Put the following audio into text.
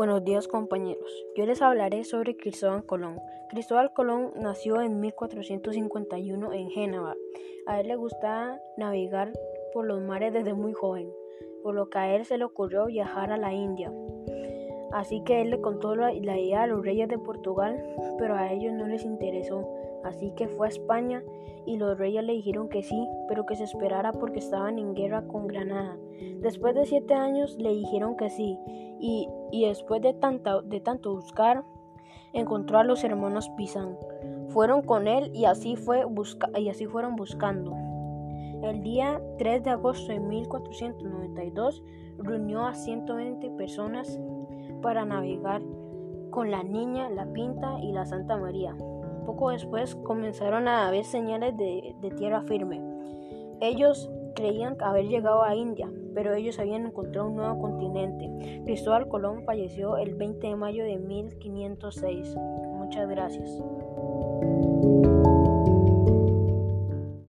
Buenos días compañeros, yo les hablaré sobre Cristóbal Colón. Cristóbal Colón nació en 1451 en Génova. A él le gustaba navegar por los mares desde muy joven, por lo que a él se le ocurrió viajar a la India. Así que él le contó la, idea a los reyes de Portugal, pero a ellos no les interesó. Así que fue a España y los reyes le dijeron que sí, pero que se esperara porque estaban en guerra con Granada. Después de siete años le dijeron que sí, y, después de, de tanto buscar, encontró a los hermanos Pizan. Fueron con él y así, fue y así fueron buscando. El día 3 de agosto de 1492 reunió a 120 personas para navegar con la Niña, la Pinta y la Santa María. Poco después comenzaron a haber señales de, tierra firme. Ellos creían haber llegado a India, pero ellos habían encontrado un nuevo continente. Cristóbal Colón falleció el 20 de mayo de 1506. Muchas gracias.